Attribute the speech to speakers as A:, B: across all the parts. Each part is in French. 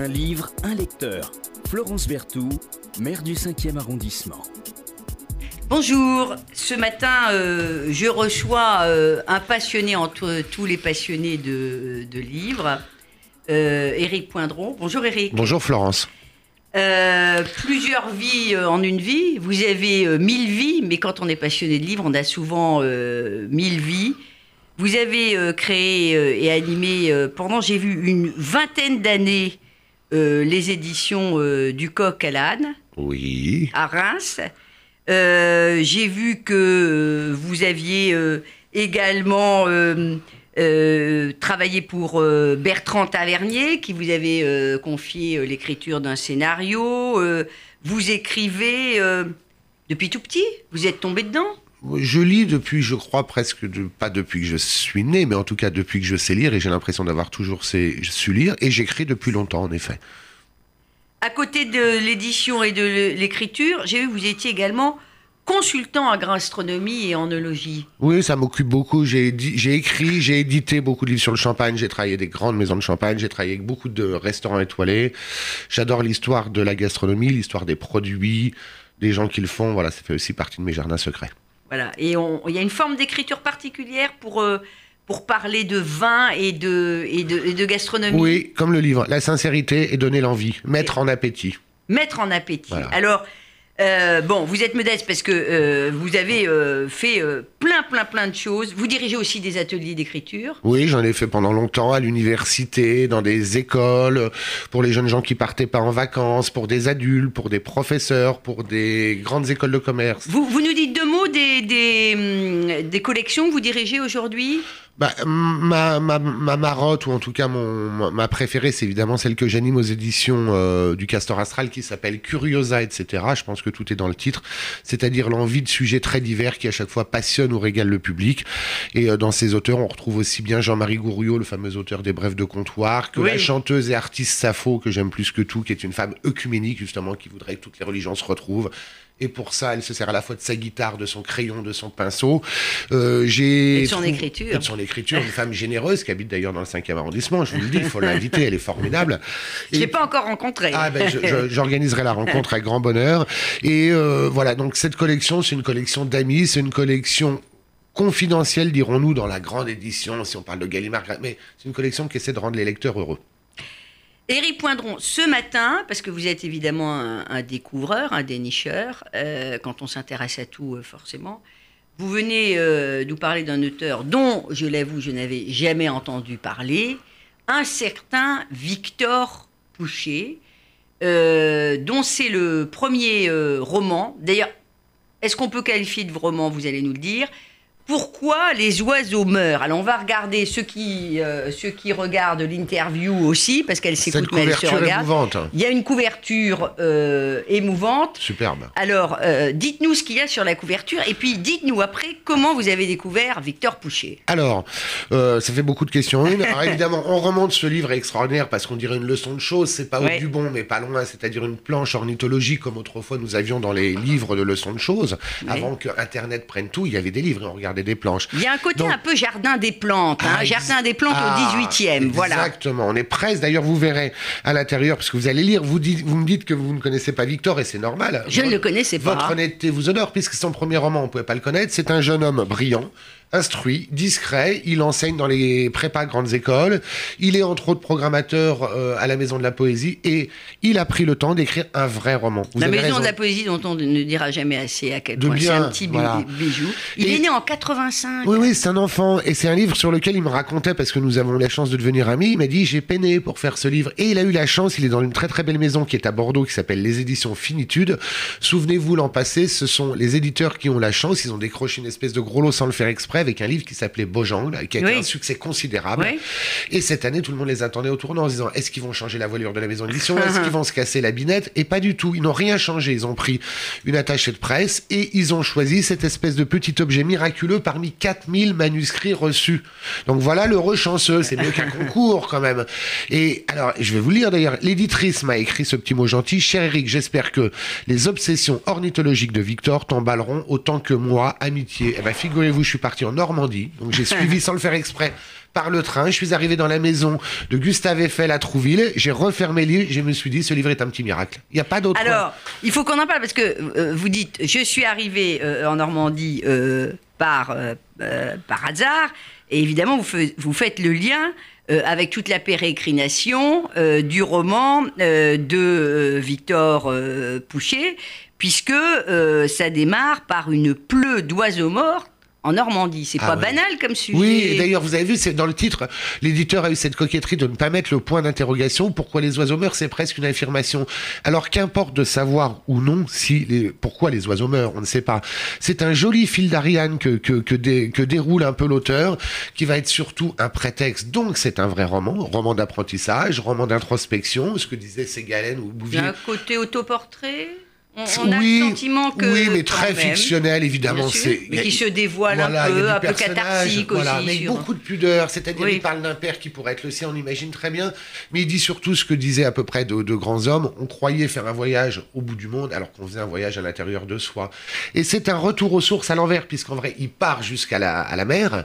A: Un livre, un lecteur. Florence Berthoud, maire du 5e arrondissement.
B: Bonjour, ce matin euh, je reçois euh, un passionné entre tous les passionnés de, de livres, euh, Éric Poindron. Bonjour Éric.
C: Bonjour Florence.
B: Euh, plusieurs vies euh, en une vie. Vous avez euh, mille vies, mais quand on est passionné de livres, on a souvent euh, mille vies. Vous avez euh, créé euh, et animé euh, pendant, j'ai vu, une vingtaine d'années euh, les éditions euh, du Coq à l'âne
C: Oui.
B: à Reims. Euh, j'ai vu que vous aviez également travaillé pour Bertrand Tavernier, qui vous avait confié l'écriture d'un scénario. Vous écrivez depuis tout petit? Vous êtes tombé dedans?
C: Je lis depuis, je crois presque, de, pas depuis que je suis né, mais en tout cas depuis que je sais lire, et j'ai l'impression d'avoir toujours su lire, et j'écris depuis longtemps en effet.
B: À côté de l'édition et de l'écriture, j'ai vu que vous étiez également consultant en gastronomie et en œnologie.
C: Oui, ça m'occupe beaucoup. J'ai écrit, j'ai édité beaucoup de livres sur le champagne, j'ai travaillé des grandes maisons de champagne, j'ai travaillé avec beaucoup de restaurants étoilés. J'adore l'histoire de la gastronomie, l'histoire des produits, des gens qui le font. Voilà, ça fait aussi partie de mes jardins secrets.
B: Voilà. Et il y a une forme d'écriture particulière pour, euh, pour parler de vin et de, et de, et de gastronomie.
C: Oui, comme le livre, la sincérité et donner l'envie, mettre en appétit.
B: Mettre en appétit.
C: Voilà.
B: Alors, euh, bon, vous êtes modeste parce que euh, vous avez euh, fait plein, plein, plein de choses. Vous dirigez aussi des ateliers d'écriture.
C: Oui, j'en ai fait pendant longtemps à l'université, dans des écoles, pour les jeunes gens qui partaient pas en vacances, pour des adultes, pour des professeurs, pour des grandes écoles de commerce.
B: Vous, vous nous dites des, des, hum, des collections que vous dirigez aujourd'hui?
C: Bah, ma, ma, ma marotte, ou en tout cas mon, ma- ma préférée, c'est évidemment celle que j'anime aux éditions euh, du Castor Astral qui s'appelle Curiosa, etc. Je pense que tout est dans le titre. C'est-à-dire l'envie de sujets très divers qui à chaque fois passionnent ou régalent le public. Et euh, dans ces auteurs, on retrouve aussi bien Jean-Marie Gouriot, le fameux auteur des Brèves de comptoir, que
B: Oui.
C: la chanteuse et artiste Sappho, que j'aime plus que tout, qui est une femme œcuménique justement, qui voudrait que toutes les religions se retrouvent. Et pour ça, elle se sert à la fois de sa guitare, de son crayon, de son pinceau. Euh, j'ai
B: Et de son écriture.
C: et de son écriture, une femme généreuse qui habite d'ailleurs dans le 5e arrondissement. Je vous le dis, il faut l'inviter, elle est formidable.
B: Je ne
C: Et-
B: l'ai pas encore rencontré.
C: ah ben, je- je- j'organiserai la rencontre avec grand bonheur. Et euh, voilà, donc cette collection, c'est une collection d'amis, c'est une collection confidentielle, dirons-nous, dans la grande édition, si on parle de Gallimard, mais c'est une collection qui essaie de rendre les lecteurs heureux.
B: Éric Poindron, ce matin, parce que vous êtes évidemment un, découvreur, un dénicheur, euh, quand on s'intéresse à tout, euh, forcément, vous venez euh, nous parler d'un auteur dont, je l'avoue, je n'avais jamais entendu parler, un certain Victor Pouchet, dont c'est le premier roman. D'ailleurs, est-ce qu'on peut qualifier de roman, vous allez nous le dire pourquoi les oiseaux meurent? Alors on va regarder ceux qui, euh, ceux qui regardent l'interview aussi, parce qu'elle s'écoute mais elle se
C: couverture
B: regarde.
C: émouvante,
B: Il y a une couverture euh, émouvante.
C: superbe.
B: Alors, euh, dites-nous ce qu'il y a sur la couverture, et puis dites-nous après comment vous avez découvert Victor Pouchet.
C: Alors, euh, ça fait beaucoup de questions. Une, alors évidemment, on remonte ce livre extraordinaire parce qu'on dirait une leçon de choses. C'est pas
B: Ouais.
C: au du bon, mais pas loin. C'est-à-dire une planche ornithologique comme autrefois nous avions dans les livres de leçons de choses.
B: Ouais.
C: Avant que Internet prenne tout, il y avait des livres et on regardait des planches.
B: Il y a un côté
C: Donc-
B: un peu jardin des plantes, hein,
C: Ah,
B: jardin des plantes
C: ah,
B: au 18e, voilà.
C: Exactement. On est presque. D'ailleurs, vous verrez à l'intérieur, parce que vous allez lire, vous, dites, vous me dites que vous ne connaissez pas Victor et c'est normal.
B: Je ne le connaissais pas.
C: Votre honnêteté vous honore, puisque son premier roman, on ne pouvait pas le connaître. C'est un jeune homme brillant, instruit, discret. Il enseigne dans les prépas grandes écoles. Il est entre autres programmateur euh, à la Maison de la Poésie et il a pris le temps d'écrire un vrai roman. Vous
B: la maison
C: raison.
B: de la poésie dont on ne dira jamais assez à quel point c'est un petit
C: voilà.
B: bijou. Il
C: Et-
B: est né en 85.
C: Oui, oui, c'est un enfant. Et c'est un livre sur lequel il me racontait, parce que nous avons eu la chance de devenir amis, il m'a dit, j'ai peiné pour faire ce livre. Et il a eu la chance, il est dans une très très belle maison qui est à Bordeaux, qui s'appelle les éditions Finitude. Souvenez-vous, l'an passé, ce sont les éditeurs qui ont la chance, ils ont décroché une espèce de gros lot sans le faire exprès, avec un livre qui s'appelait Beaujangle, qui a été
B: Oui.
C: un succès considérable.
B: Oui.
C: Et cette année, tout le monde les attendait au tournant en se disant, est-ce qu'ils vont changer la voilure de la maison d'édition? Est-ce qu'ils vont se casser la binette? Et pas du tout. Ils n'ont rien changé. Ils ont pris une attachée de presse et ils ont choisi cette espèce de petit objet miraculeux parmi 4000 manuscrits reçus. Donc voilà l'heureux chanceux. C'est mieux qu'un concours quand même. Et alors, je vais vous lire d'ailleurs. L'éditrice m'a écrit ce petit mot gentil. Cher Eric, j'espère que les obsessions ornithologiques de Victor t'emballeront autant que moi, amitié. Eh ben, figurez-vous, je suis parti en en Normandie. Donc j'ai suivi sans le faire exprès par le train. Je suis arrivé dans la maison de Gustave Eiffel à Trouville. J'ai refermé le livre. Je me suis dit, ce livre est un petit miracle. Il n'y a pas d'autre.
B: Alors, il faut qu'on en parle parce que euh, vous dites, je suis arrivé euh, en Normandie euh, par, par hasard. Et évidemment, vous, fe- vous faites le lien euh, avec toute la pérégrinations euh, du roman euh, de Victor Pouchet, puisque ça démarre par une pleue d'oiseaux morts en Normandie. C'est
C: Ah
B: pas
C: ouais.
B: banal comme sujet.
C: Oui, d'ailleurs, vous avez vu, c'est dans le titre, l'éditeur a eu cette coquetterie de ne pas mettre le point d'interrogation. Pourquoi les oiseaux meurent C'est presque une affirmation. Alors qu'importe de savoir ou non si les, pourquoi les oiseaux meurent, on ne sait pas. C'est un joli fil d'Ariane que, que, que, dé- que déroule un peu l'auteur, qui va être surtout un prétexte. Donc c'est un vrai roman, roman d'apprentissage, roman d'introspection, ce que disait Ségalen ou
B: Il y
C: Bouvier.
B: a un côté autoportrait? On, on a
C: oui,
B: le sentiment que.
C: oui, mais très
B: même,
C: fictionnel, évidemment. c'est
B: mais qui se dévoile
C: Voilà,
B: un peu, un peu catharsique
C: voilà,
B: aussi.
C: mais
B: sur-
C: beaucoup de pudeur. C'est-à-dire,
B: Oui.
C: il parle d'un père qui pourrait être le sien, on imagine très bien. Mais il dit surtout ce que disaient à peu près de, de grands hommes. On croyait faire un voyage au bout du monde, alors qu'on faisait un voyage à l'intérieur de soi. Et c'est un retour aux sources à l'envers, puisqu'en vrai, il part jusqu'à la, à la mer.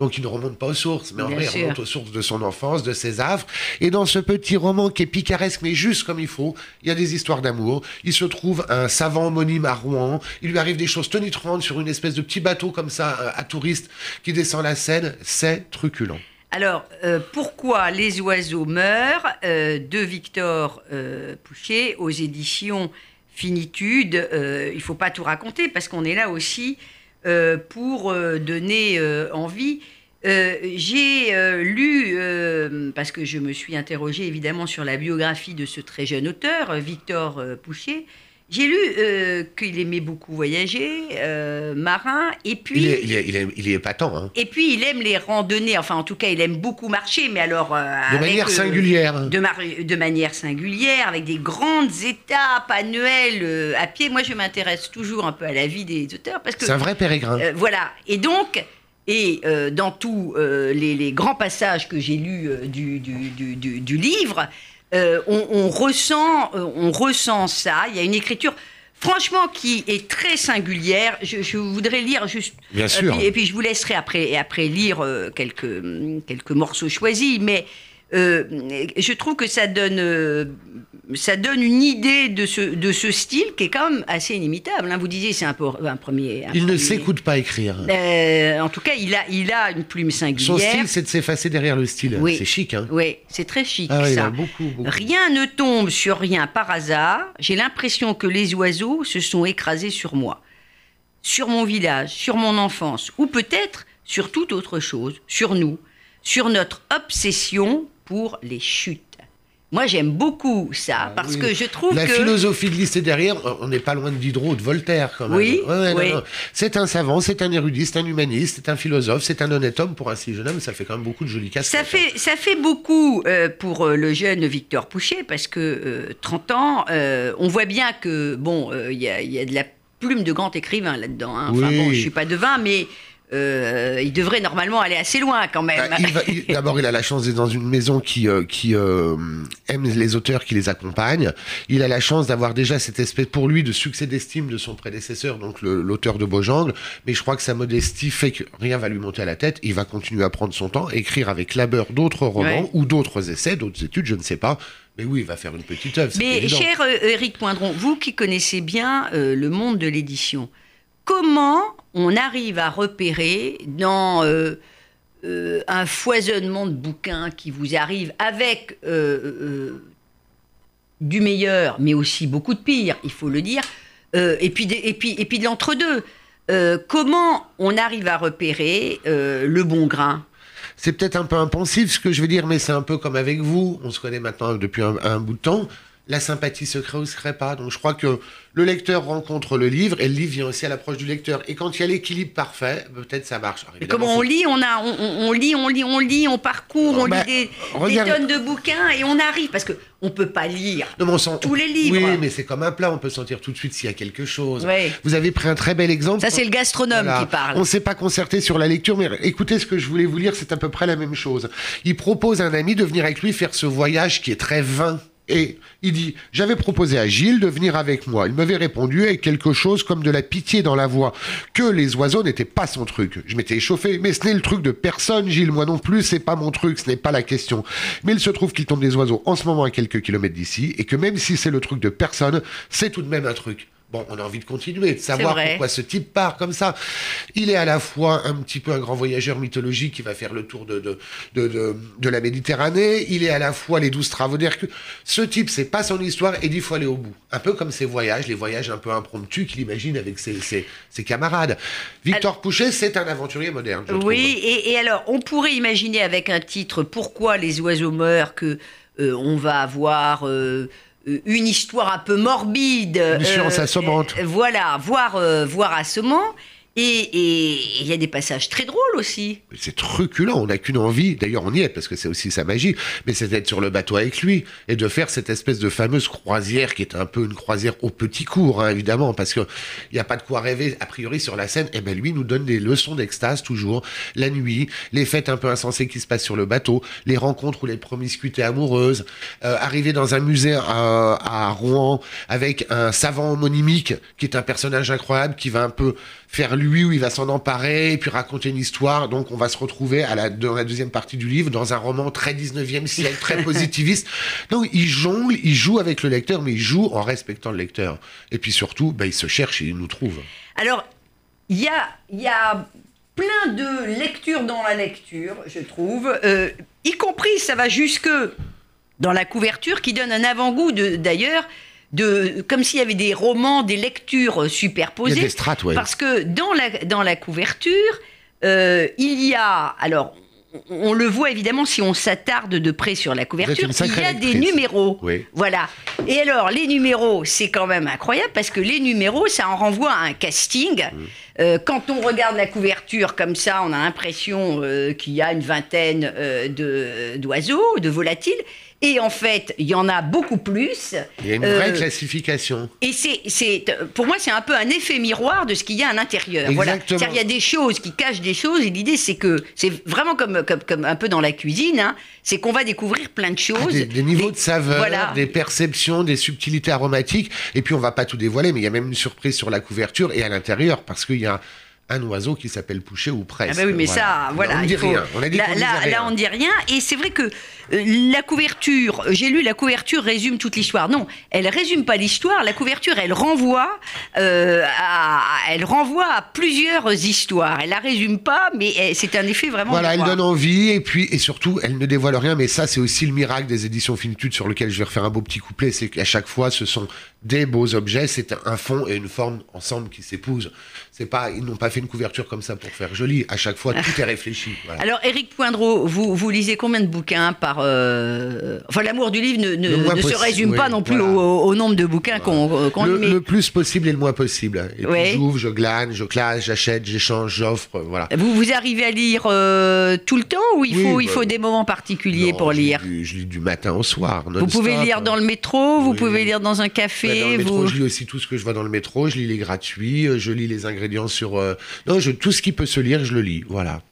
C: Donc il ne remonte pas aux sources, mais en vrai, il remonte aux sources de son enfance, de ses affres. Et dans ce petit roman qui est picaresque, mais juste comme il faut, il y a des histoires d'amour. Il se trouve un savant homonyme à Rouen. Il lui arrive des choses tonitruantes sur une espèce de petit bateau comme ça, euh, à touristes, qui descend la Seine. C'est truculent.
B: Alors, euh, pourquoi les oiseaux meurent euh, de Victor euh, Pouchet aux éditions Finitude Il faut pas tout raconter parce qu'on est là aussi euh, pour euh, donner euh, envie. J'ai lu, parce que je me suis interrogée évidemment sur la biographie de ce très jeune auteur, Victor Pouchet, j'ai lu euh, qu'il aimait beaucoup voyager, euh, marin, et puis...
C: Il est, il est, il est, il est épatant, hein.
B: Et puis il aime les randonnées, enfin en tout cas il aime beaucoup marcher, mais alors... euh,
C: de
B: avec,
C: manière singulière.
B: de, mar- de manière singulière, avec des grandes étapes annuelles à pied. Moi je m'intéresse toujours un peu à la vie des auteurs parce que...
C: C'est un vrai pérégrin.
B: Voilà. Et donc, et dans tous les, les grands passages que j'ai lus du, du, du- du- du livre, euh, on, on ressent, euh, on ressent ça. Il y a une écriture. Franchement, qui est très singulière. Je, je voudrais lire juste.
C: Bien
B: euh,
C: sûr.
B: puis- et puis je vous laisserai après, et après lire euh, quelques, quelques morceaux choisis. Mais euh, je trouve que ça donne, euh, ça donne une idée de ce, de ce style qui est quand même assez inimitable. hein. Vous disiez, c'est un, premier. un
C: Il ne s'écoute pas écrire.
B: euh, en tout cas, il a, il a une plume
C: Son
B: singulière.
C: style, c'est de s'effacer derrière le style.
B: Oui.
C: C'est chic, hein.
B: Oui, c'est très chic
C: Ah
B: ça.
C: a beaucoup, beaucoup.
B: Rien ne tombe sur rien par hasard. J'ai l'impression que les oiseaux se sont écrasés sur moi, sur mon village, sur mon enfance, ou peut-être sur toute autre chose, sur nous, sur notre obsession pour les chutes. Moi, j'aime beaucoup ça parce
C: oui.
B: que je trouve
C: La
B: que
C: philosophie de lisser derrière, on n'est pas loin de Diderot ou de Voltaire quand même.
B: Oui,
C: Ouais,
B: oui.
C: C'est un savant, c'est un érudit, c'est un humaniste, c'est un philosophe, c'est un honnête homme pour un si jeune homme. Ça fait quand même beaucoup de jolies casquettes.
B: Ça fait, ça fait beaucoup euh, pour euh, le jeune Victor Pouchet parce que euh, 30 ans, euh, on voit bien que bon, euh, il y, a, il y a de la plume de grand écrivain là-dedans. hein. Enfin bon, je suis pas devin, mais euh, il devrait normalement aller assez loin quand même.
C: Bah, D'abord, il a la chance d'être dans une maison qui, euh, qui euh, aime les auteurs qui les accompagnent. Il a la chance d'avoir déjà cette espèce, pour lui, de succès d'estime de son prédécesseur, donc l'auteur de Beaujangle. Mais je crois que sa modestie fait que rien va lui monter à la tête. Il va continuer à prendre son temps, écrire avec labeur d'autres romans
B: Ouais.
C: ou d'autres essais, d'autres études, je ne sais pas. Mais oui, il va faire une petite œuvre.
B: Mais cher Éric Poindron, vous qui connaissez bien le monde de l'édition, comment on arrive à repérer dans euh, euh, un foisonnement de bouquins qui vous arrive avec euh, du meilleur, mais aussi beaucoup de pire, il faut le dire, et, puis de l'entre-deux comment on arrive à repérer le bon grain?
C: C'est peut-être un peu impensif ce que je veux dire, mais c'est un peu comme avec vous. On se connaît maintenant depuis un bout de temps. La sympathie se crée ou se crée pas. Donc je crois que le lecteur rencontre le livre et le livre vient aussi à l'approche du lecteur. Et quand il y a l'équilibre parfait, peut-être ça marche. Alors,
B: Et comment on lit on, a, on, lit, on lit, on lit, on parcourt, on
C: Bah,
B: lit des, des
C: regarde-
B: tonnes de bouquins et on arrive parce que on peut pas lire.
C: Non, mais on sent-
B: tous les livres.
C: Oui, mais c'est comme un plat. On peut sentir tout de suite s'il y a quelque chose. Vous avez pris un très bel exemple.
B: Ça c'est le gastronome
C: Voilà.
B: qui parle.
C: On ne s'est pas concerté sur la lecture, mais écoutez ce que je voulais vous lire, c'est à peu près la même chose. Il propose à un ami de venir avec lui faire ce voyage qui est très vain. Et il dit J'avais proposé à Gilles de venir avec moi. Il m'avait répondu avec quelque chose comme de la pitié dans la voix, que les oiseaux n'étaient pas son truc. Je m'étais échauffé, mais ce n'est le truc de personne, Gilles. Moi non plus, c'est pas mon truc, ce n'est pas la question. Mais il se trouve qu'il tombe des oiseaux en ce moment à quelques kilomètres d'ici, et que même si c'est le truc de personne, c'est tout de même un truc. Bon, on a envie de continuer, de savoir pourquoi ce type part comme ça. Il est à la fois un petit peu un grand voyageur mythologique qui va faire le tour de, de, de, de, de la Méditerranée. Il est à la fois les douze travaux d'Hercule. Ce type, c'est pas son histoire et il faut aller au bout. Un peu comme ses voyages, les voyages un peu impromptus qu'il imagine avec ses, ses, ses camarades. Victor Pouchet, c'est un aventurier moderne. je
B: Oui, et, et alors, on pourrait imaginer avec un titre Pourquoi les oiseaux meurent que euh, on va avoir euh, une histoire un peu morbide.
C: Une science assommante.
B: euh, voilà, voire, euh, voire assommant. Et il y a des passages très drôles aussi.
C: C'est truculent, on n'a qu'une envie, d'ailleurs on y est parce que c'est aussi sa magie, mais c'est d'être sur le bateau avec lui et de faire cette espèce de fameuse croisière qui est un peu une croisière au petit cours, hein, évidemment, parce qu'il n'y a pas de quoi rêver a priori sur la scène. Et ben lui nous donne des leçons d'extase toujours, la nuit, les fêtes un peu insensées qui se passent sur le bateau, les rencontres ou les promiscuités amoureuses, euh, arriver dans un musée à, à Rouen avec un savant homonymique qui est un personnage incroyable qui va un peu faire lui où il va s'en emparer et puis raconter une histoire. Donc on va se retrouver à la, dans la deuxième partie du livre dans un roman très 19e siècle, très positiviste. Donc il jongle, il joue avec le lecteur, mais il joue en respectant le lecteur. Et puis surtout, ben, il se cherche et il nous trouve.
B: Alors, il y a, y a plein de lectures dans la lecture, je trouve, euh, y compris, ça va jusque dans la couverture, qui donne un avant-goût d'ailleurs. De, comme s'il y avait des romans, des lectures superposées.
C: Il y a des strates, ouais.
B: Parce que dans la, dans la couverture, euh, il y a. Alors, on, le voit évidemment si on s'attarde de près sur la couverture, il y a des numéros.
C: Oui.
B: Voilà. Et alors, les numéros, c'est quand même incroyable parce que les numéros, ça en renvoie à un casting.
C: Mm.
B: Euh, quand on regarde la couverture comme ça, on a l'impression euh, qu'il y a une vingtaine euh, de- d'oiseaux, de volatiles. Et en fait, il y en a beaucoup plus.
C: Il y a une
B: Euh,
C: vraie classification.
B: et c'est, pour moi, c'est un peu un effet miroir de ce qu'il y a à l'intérieur. Voilà. Il y a des choses qui cachent des choses, et l'idée, c'est que c'est vraiment comme, comme, comme un peu dans la cuisine, hein, c'est qu'on va découvrir plein de choses.
C: Ah, des, des niveaux de saveur,
B: voilà.
C: des perceptions, des subtilités aromatiques. Et puis on va pas tout dévoiler, mais il y a même une surprise sur la couverture et à l'intérieur parce qu'il y a un oiseau qui s'appelle Pouchet ou presque.
B: Ah bah oui, mais ça, voilà.
C: on dit
B: faut-
C: rien. On a dit
B: là,
C: disait
B: là,
C: rien.
B: là, on ne dit rien. Et c'est vrai que euh, la couverture, j'ai lu la couverture résume toute l'histoire. Non, elle résume pas l'histoire. La couverture, elle renvoie, euh, à, elle renvoie à plusieurs histoires. Elle la résume pas, mais elle- c'est un effet vraiment.
C: Voilà, elle donne envie et puis et surtout elle ne dévoile rien. Mais ça, c'est aussi le miracle des éditions Finitude sur lequel je vais refaire un beau petit couplet, c'est qu'à chaque fois, ce sont des beaux objets. C'est un fond et une forme ensemble qui s'épousent. C'est pas, ils n'ont pas fait une couverture comme ça pour faire joli. À chaque fois, tout est réfléchi. Voilà.
B: Alors, Éric Poindreau, vous, vous lisez combien de bouquins par. euh, Enfin, l'amour du livre ne, se résume
C: oui,
B: pas non plus
C: voilà.
B: au, au nombre de bouquins qu'on
C: le,
B: lit. mais
C: le plus possible et le moins possible. Et puis j'ouvre, je glane, je classe, j'achète, j'échange, j'offre, voilà.
B: Vous, vous arrivez à lire euh, tout le temps ou il
C: Oui,
B: faut, il
C: bah,
B: faut des moments particuliers
C: Non,
B: pour lire
C: du- je lis du matin au soir.
B: Vous pouvez lire dans le métro, vous
C: Oui.
B: pouvez lire dans un
C: Ouais, dans le métro,
B: vous...
C: je lis aussi tout ce que je vois dans le métro. Je lis les gratuits, euh, je lis les ingrédients sur. euh, Non, je, tout ce qui peut se lire, je le lis. Voilà.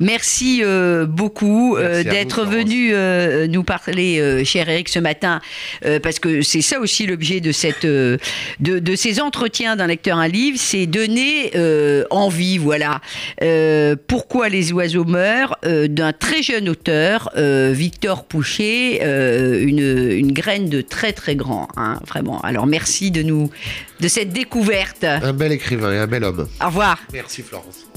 B: Merci euh, beaucoup euh, d'être venu euh, nous parler, cher Eric, ce matin, parce que c'est ça aussi l'objet de cette, de, de ces entretiens d'un lecteur un livre, c'est donner envie, voilà. Pourquoi les oiseaux meurent d'un très jeune auteur, Victor Pouchet, une, une graine de très très grand, hein, vraiment. Alors merci de nous, de cette découverte.
C: Un bel écrivain et un bel homme.
B: Au revoir.
C: Merci Florence.